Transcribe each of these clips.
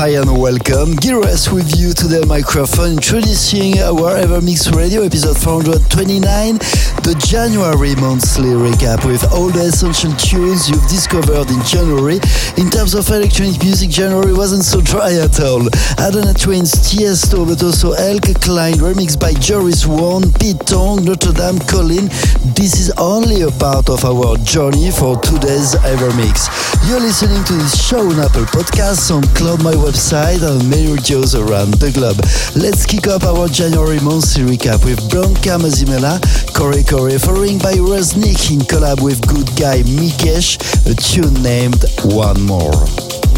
Hi and welcome. Gires with you to the microphone introducing our Ever Mix Radio episode 429, the January monthly recap with all the essential tunes you've discovered in January. In terms of electronic music, January wasn't so dry at all. Adana Twins, Tiesto, but also Elke Klein, remixed by Joris Voorn, Pete Tong, Notre Dame, Colin. This is only a part of our journey for today's Ever Mix. You're listening to this show on Apple Podcasts, on Cloud My website and many radios around the globe. Let's kick off our January monthly recap with Blanca Mazimela, Kore Kore, following by Reznik in collab with good guy Mikesh, a tune named One More.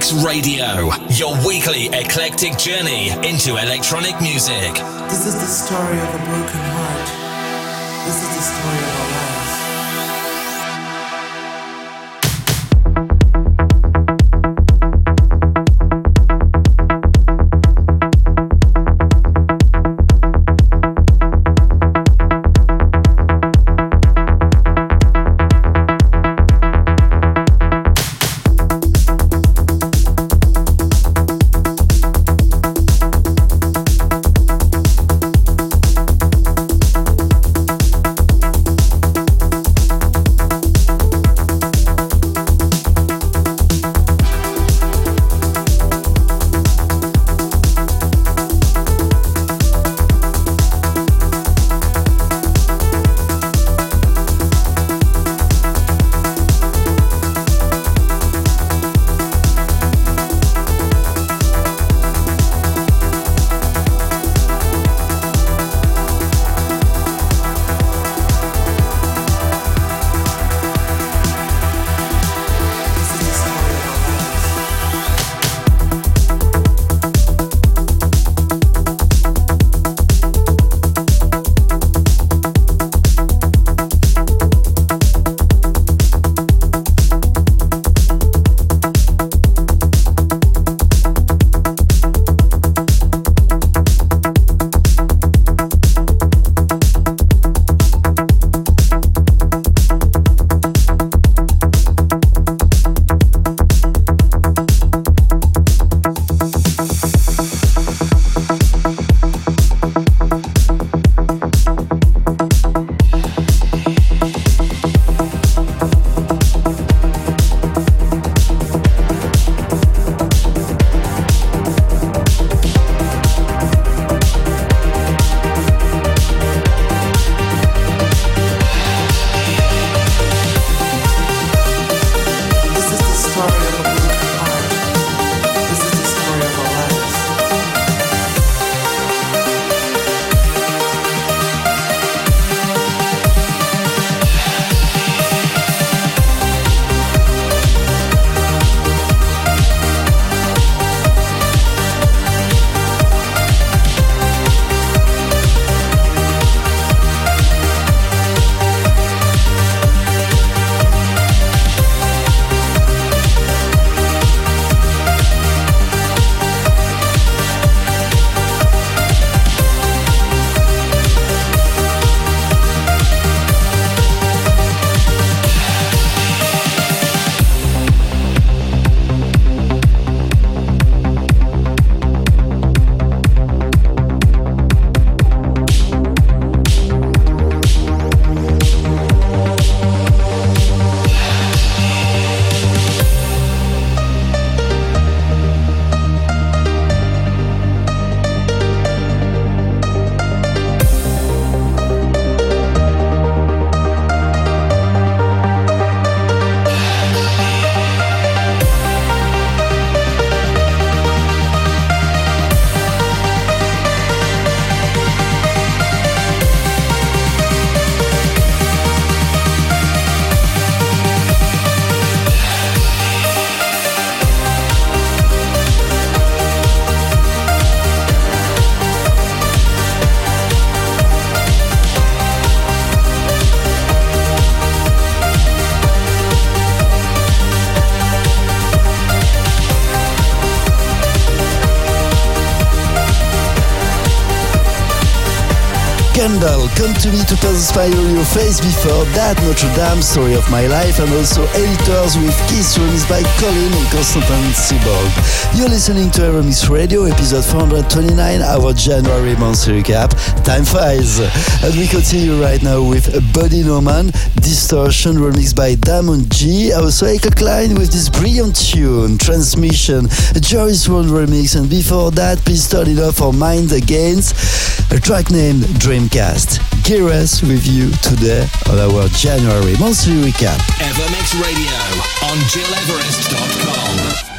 Evermix Radio, your weekly eclectic journey into electronic music. This is the story of a broken Come to Me to Pacify Your Face before that, Notre Dame, Story of My Life, and also Editors with Kiss released by Colin and Constantin Sibold. You're listening to Evermix Radio, episode 429, our January monthly recap. Time flies. And we continue right now with Buddy Norman, Distortion, remixed by Diamond G, also Echo Klein with this brilliant tune, Transmission, Joris Voorn remix, and before that, please turn it off for Mind Against, a track named Dreamcast. Geras with you today on our January monthly recap. Evermix Radio on GilEverest.com.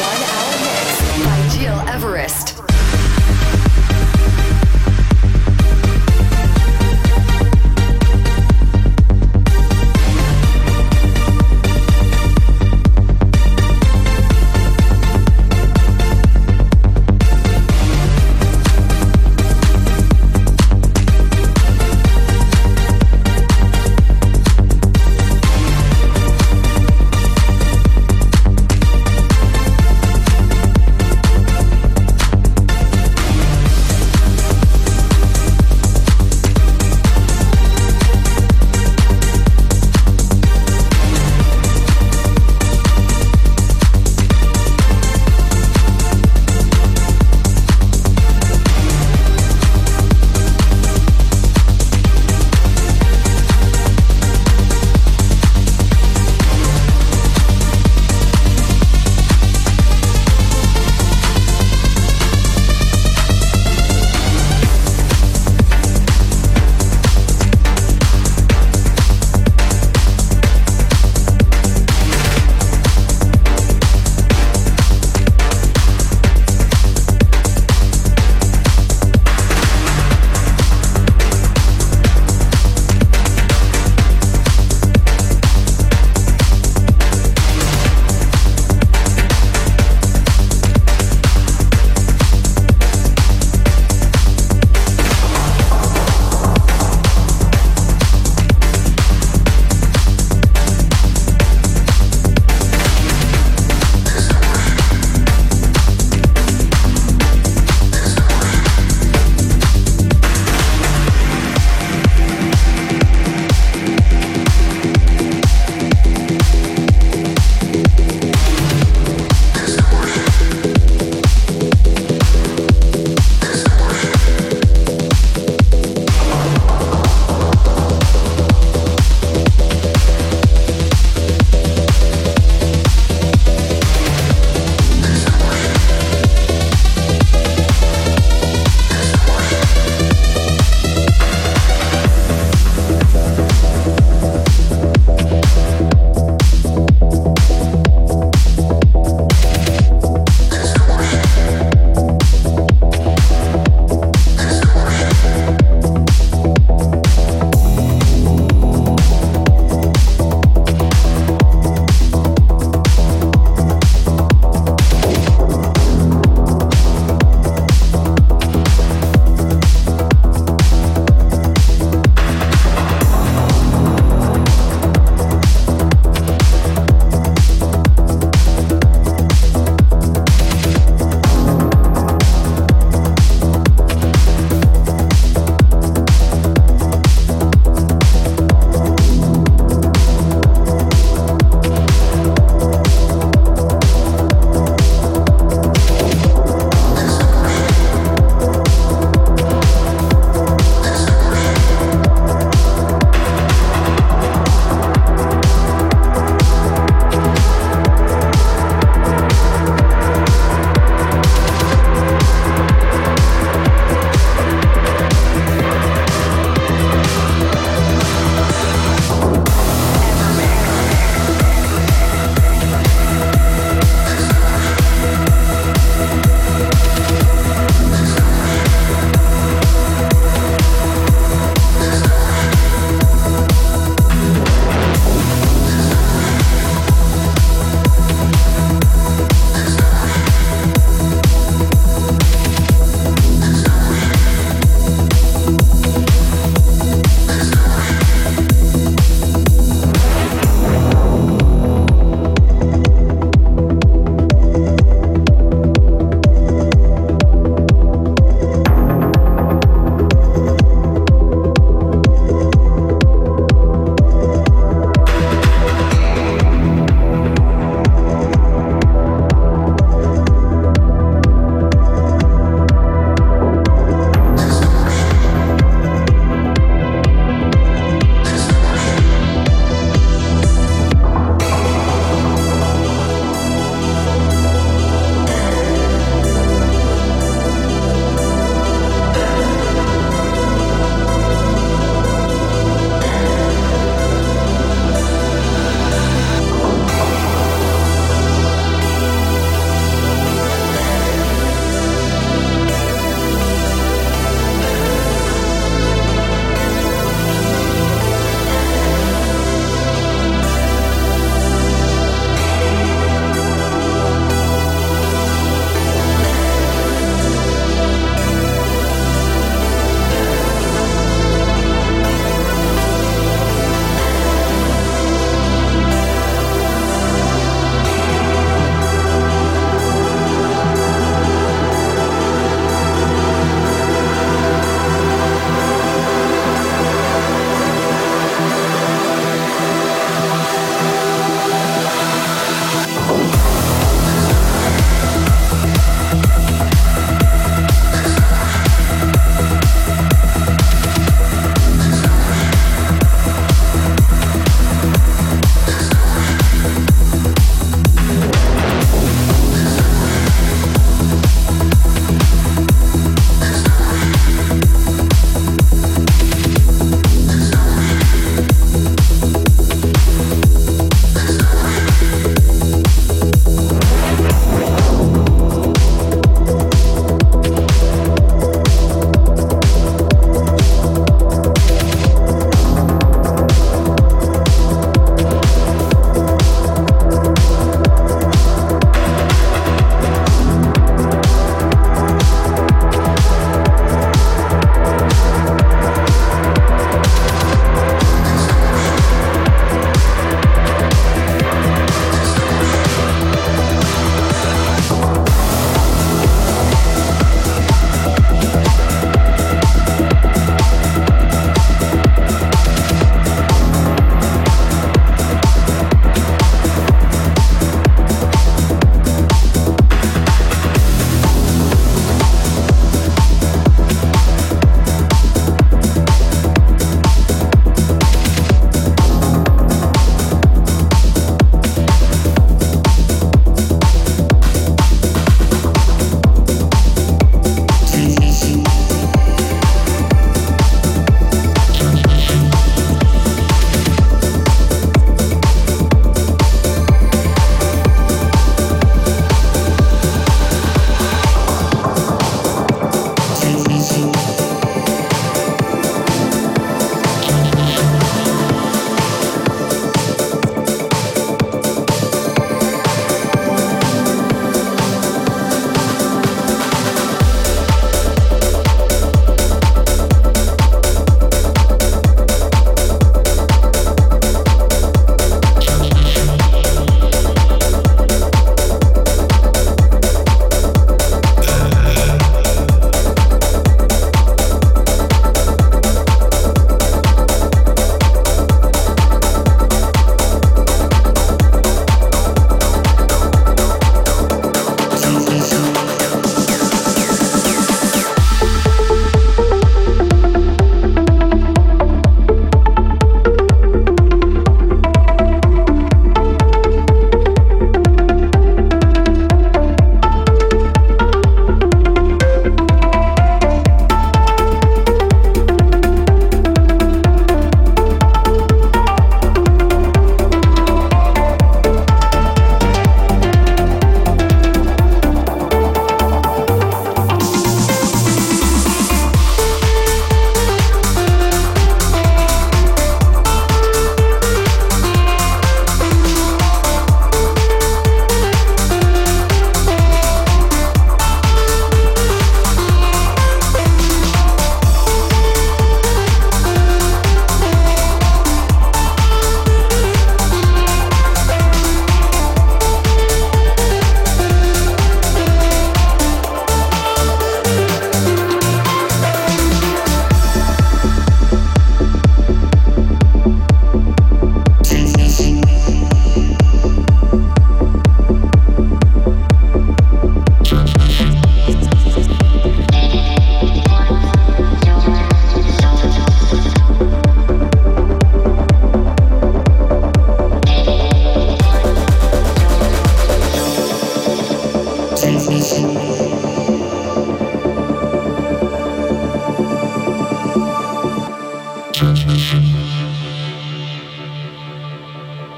one hour.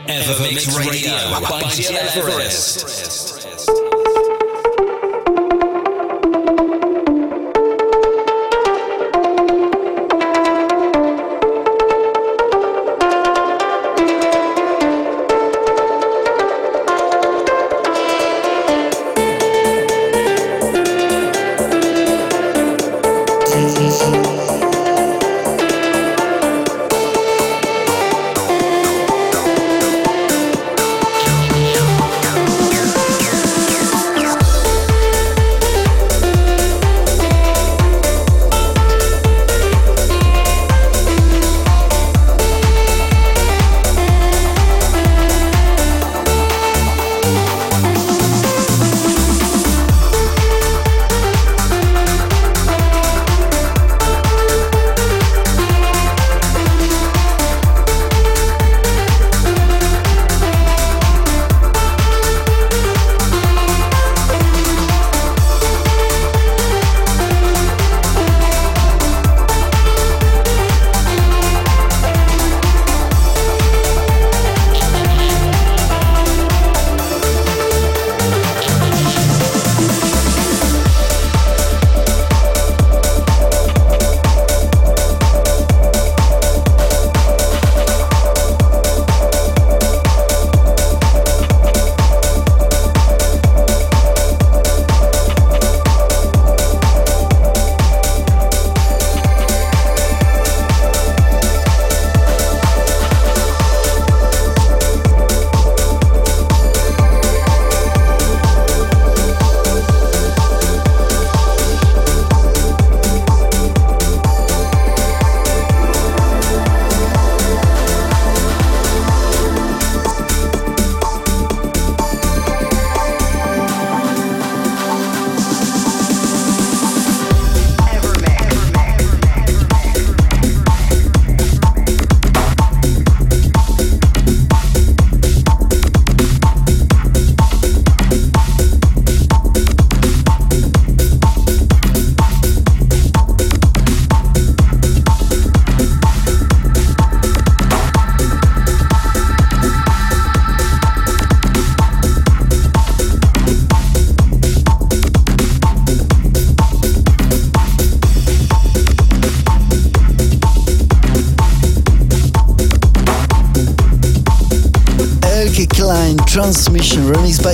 Evermix Radio by Gil Everest.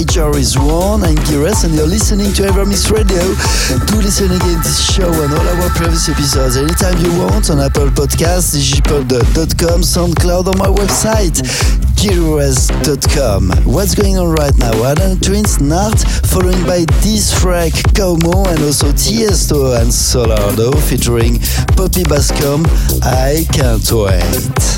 By Joris Voorn and Gires and you're listening to Evermix Radio. Do listen again this show and all our previous episodes anytime you want on Apple Podcasts, digipod.com, SoundCloud on my website, gires.com. What's going on right now? Adam Twins Nart, following by Disfrac, Como and also Tiesto and Solardo featuring Poppy Baskcomb. I can't wait.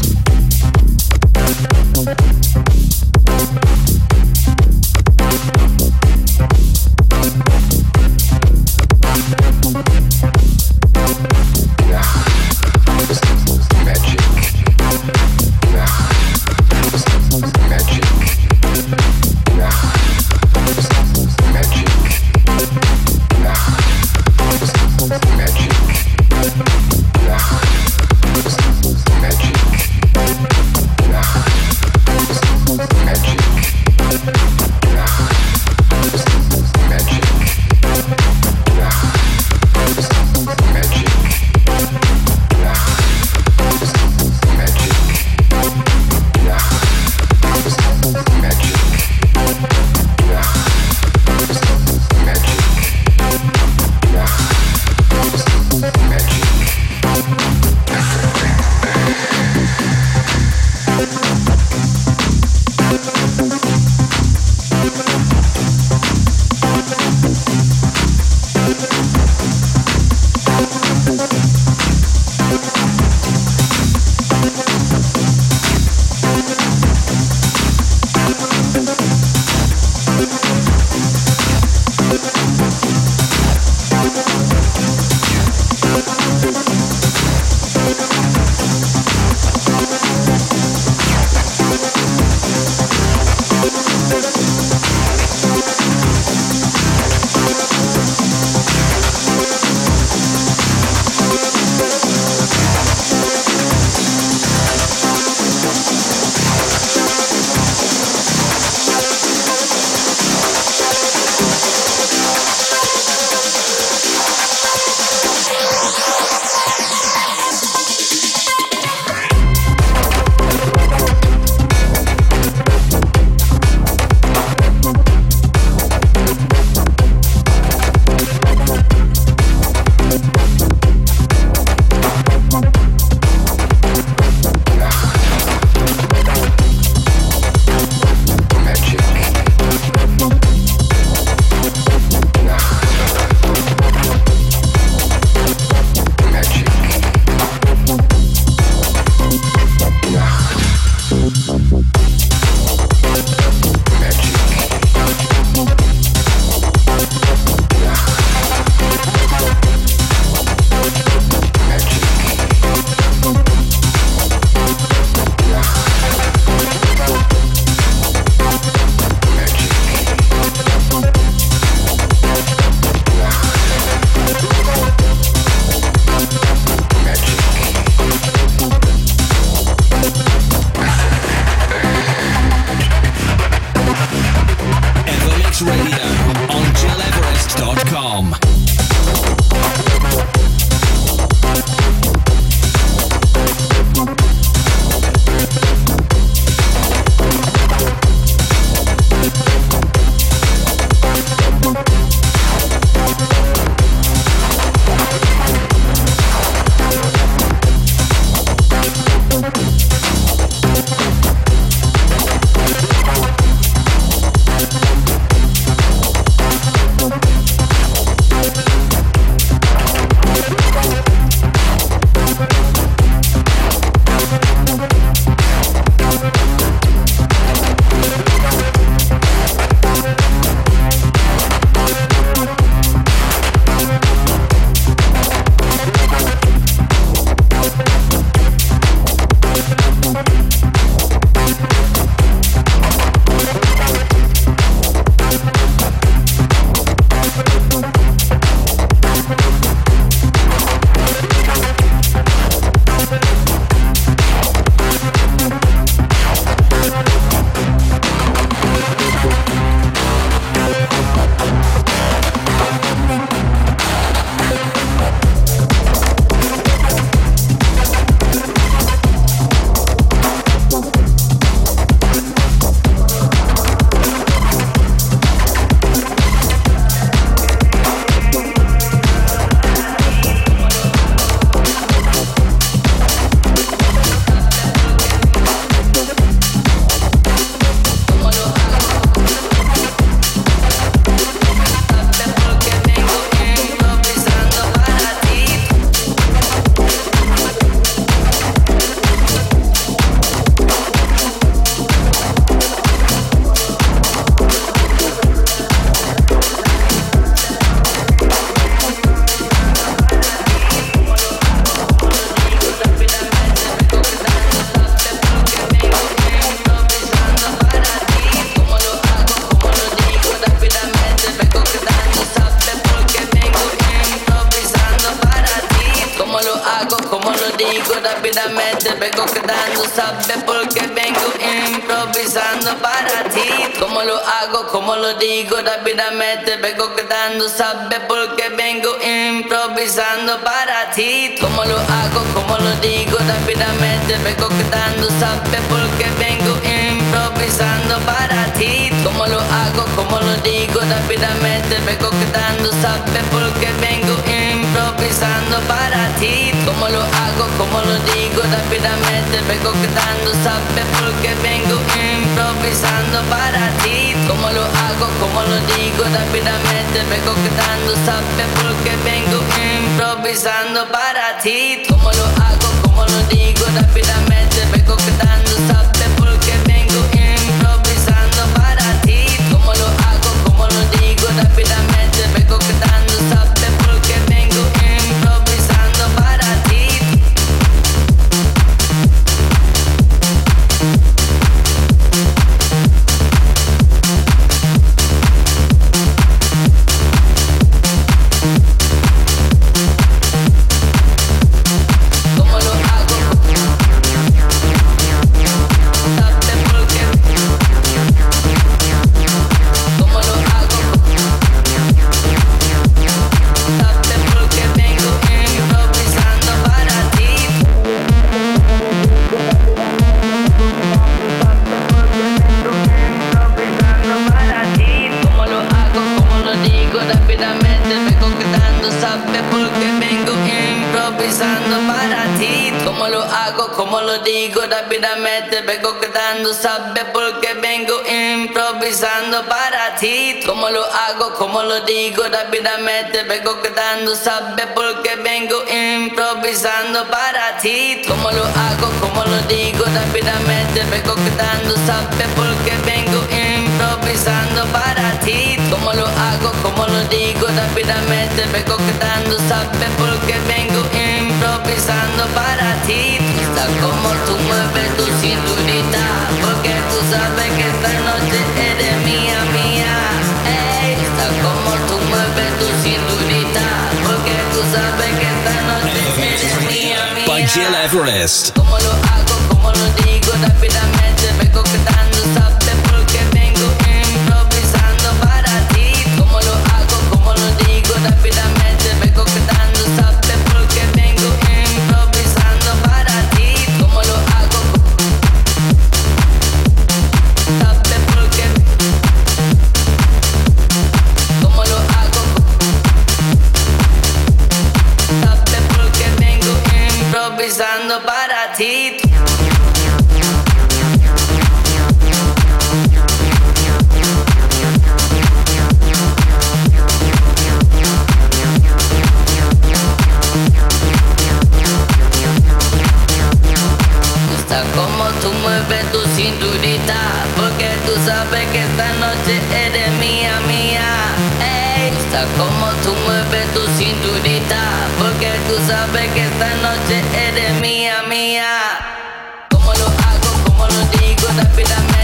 Quedando, sabes por qué vengo improvisando para ti. Como lo hago, como lo digo rápidamente, vengo quedando, sabes por qué vengo improvisando para ti. Como lo hago, como lo digo rápidamente, vengo quedando, sabes por qué vengo improvisando para ti. Como lo hago, como lo digo rápidamente, vengo quedando, sabes por qué vengo improvisando para ti. Como lo hago, Onu değil, o da bir de quedando, sabes por qué vengo improvisando para ti. Como lo hago, como lo digo rápidamente, vengo quedando, sabes por qué vengo improvisando para ti. Como lo hago, como lo digo rápidamente, vengo quedando, sabes por qué vengo improvisando para ti. Como lo hago, como lo digo rápidamente, vengo por qué vengo improvisando para ti. Está como tú mueves tu cinturita, porque tú sabes que esta noche eres mía, mía. Ey, está como tú mueves tu cinturita, porque tú sabes que esta noche eres mía, mía. By Jill Everest. Como lo hago, como lo digo rápidamente, vengo quedando, sabes que esta noche eres mía, mía. Ey, gusta como tú mueves tu cinturita Porque tú sabes que esta noche eres mía, mía. Como lo hago, como lo digo rápidamente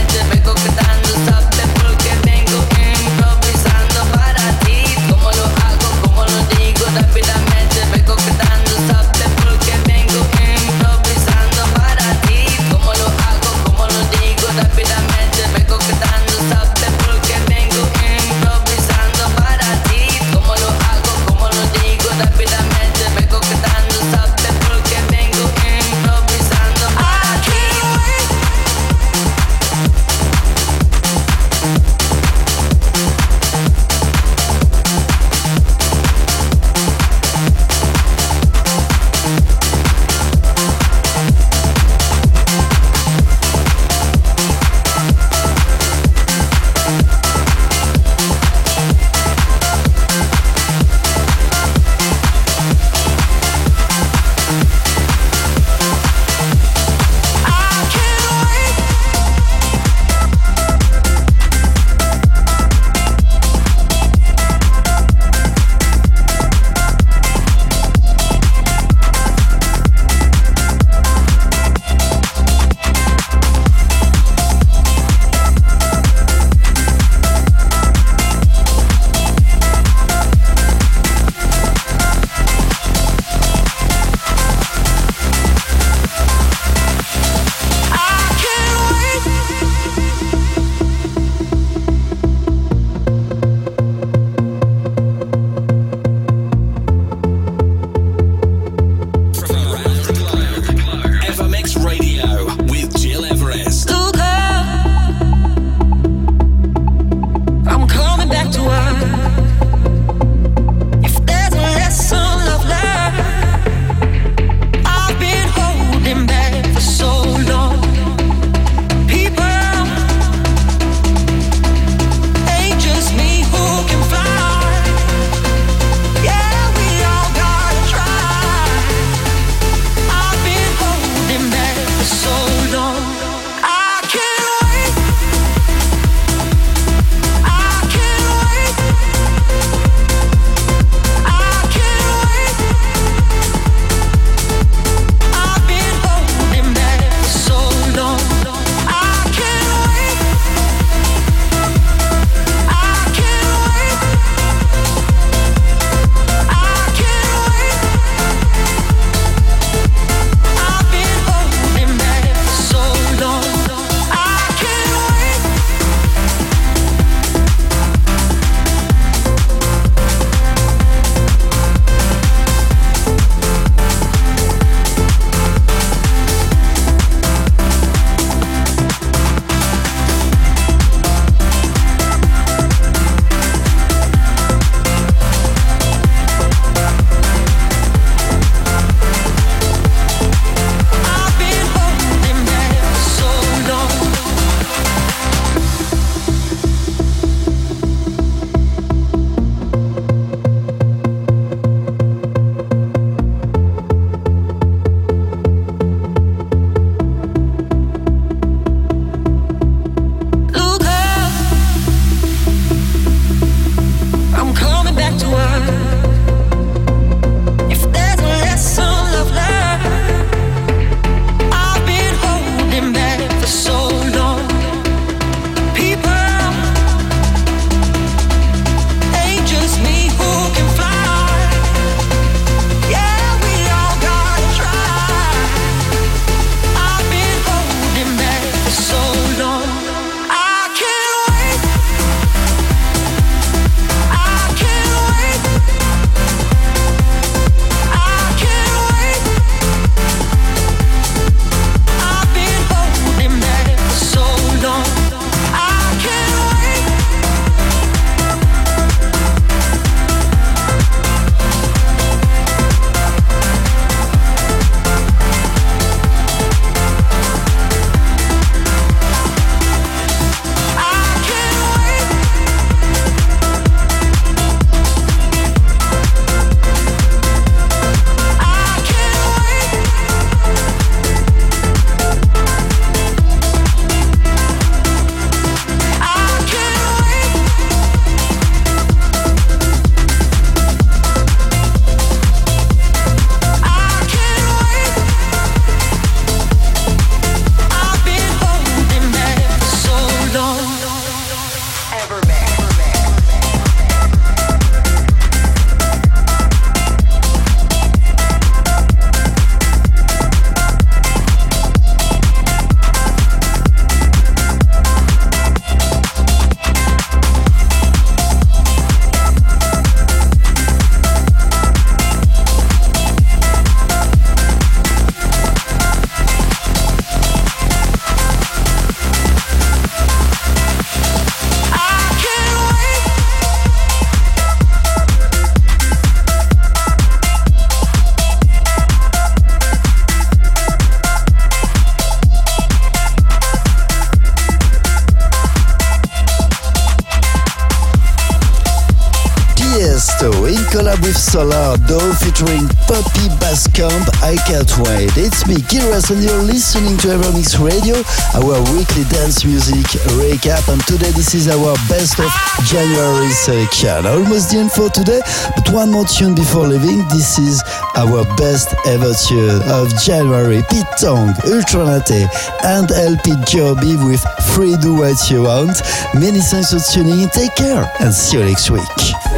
Solar Dough featuring Poppy Baskcomb. I can't wait. It's me, Kiras, and you're listening to Evermix Radio, our weekly dance music recap. And today, this is our best of January selection. Almost the end for today, but one more tune before leaving. This is our best ever tune of January. Pete Tong, Ultra Naté, and LP Joby with Free Do What You Want. Many thanks for tuning in. Take care and see you next week.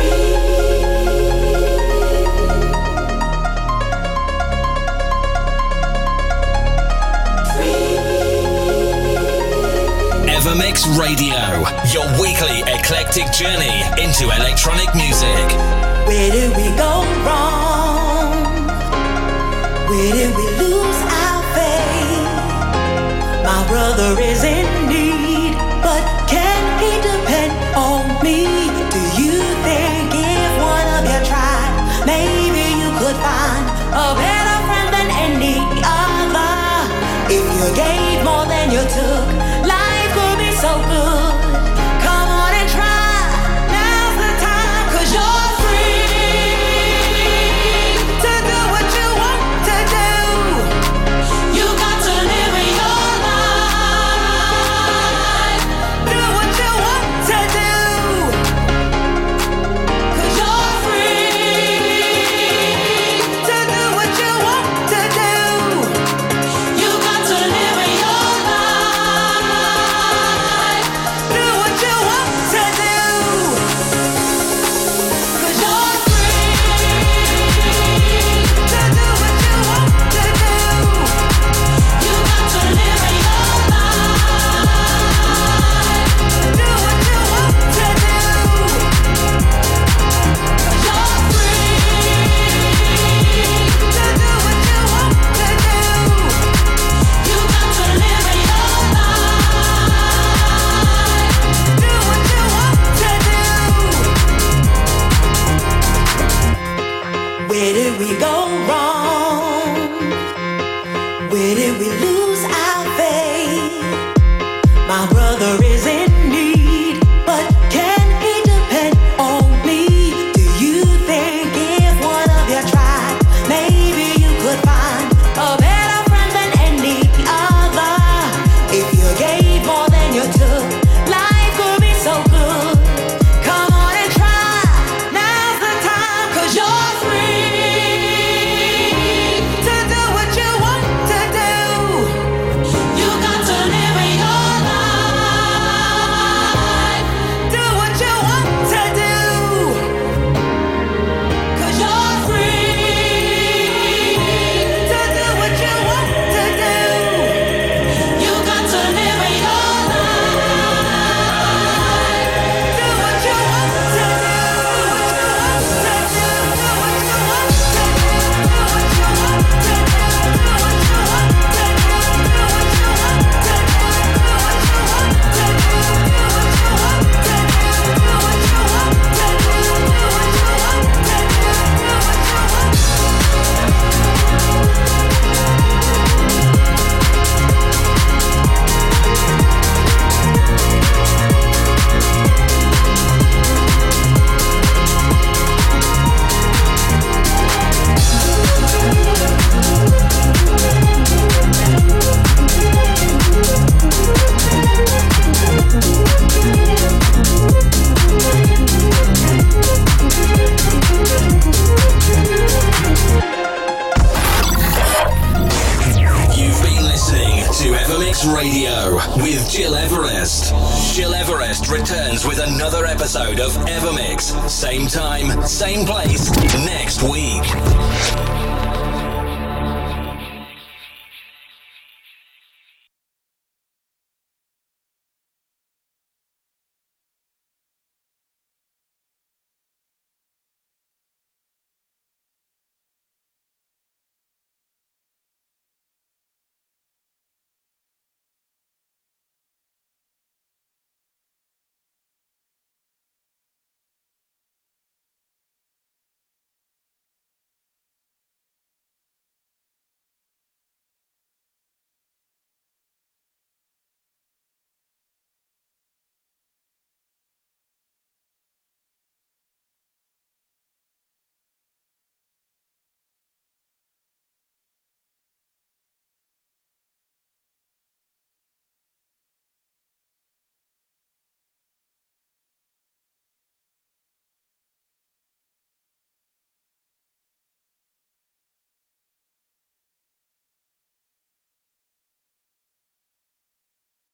Radio, your weekly eclectic journey into electronic music. Where did we go wrong? Where did we lose our faith? My brother is in need, but can he depend on me?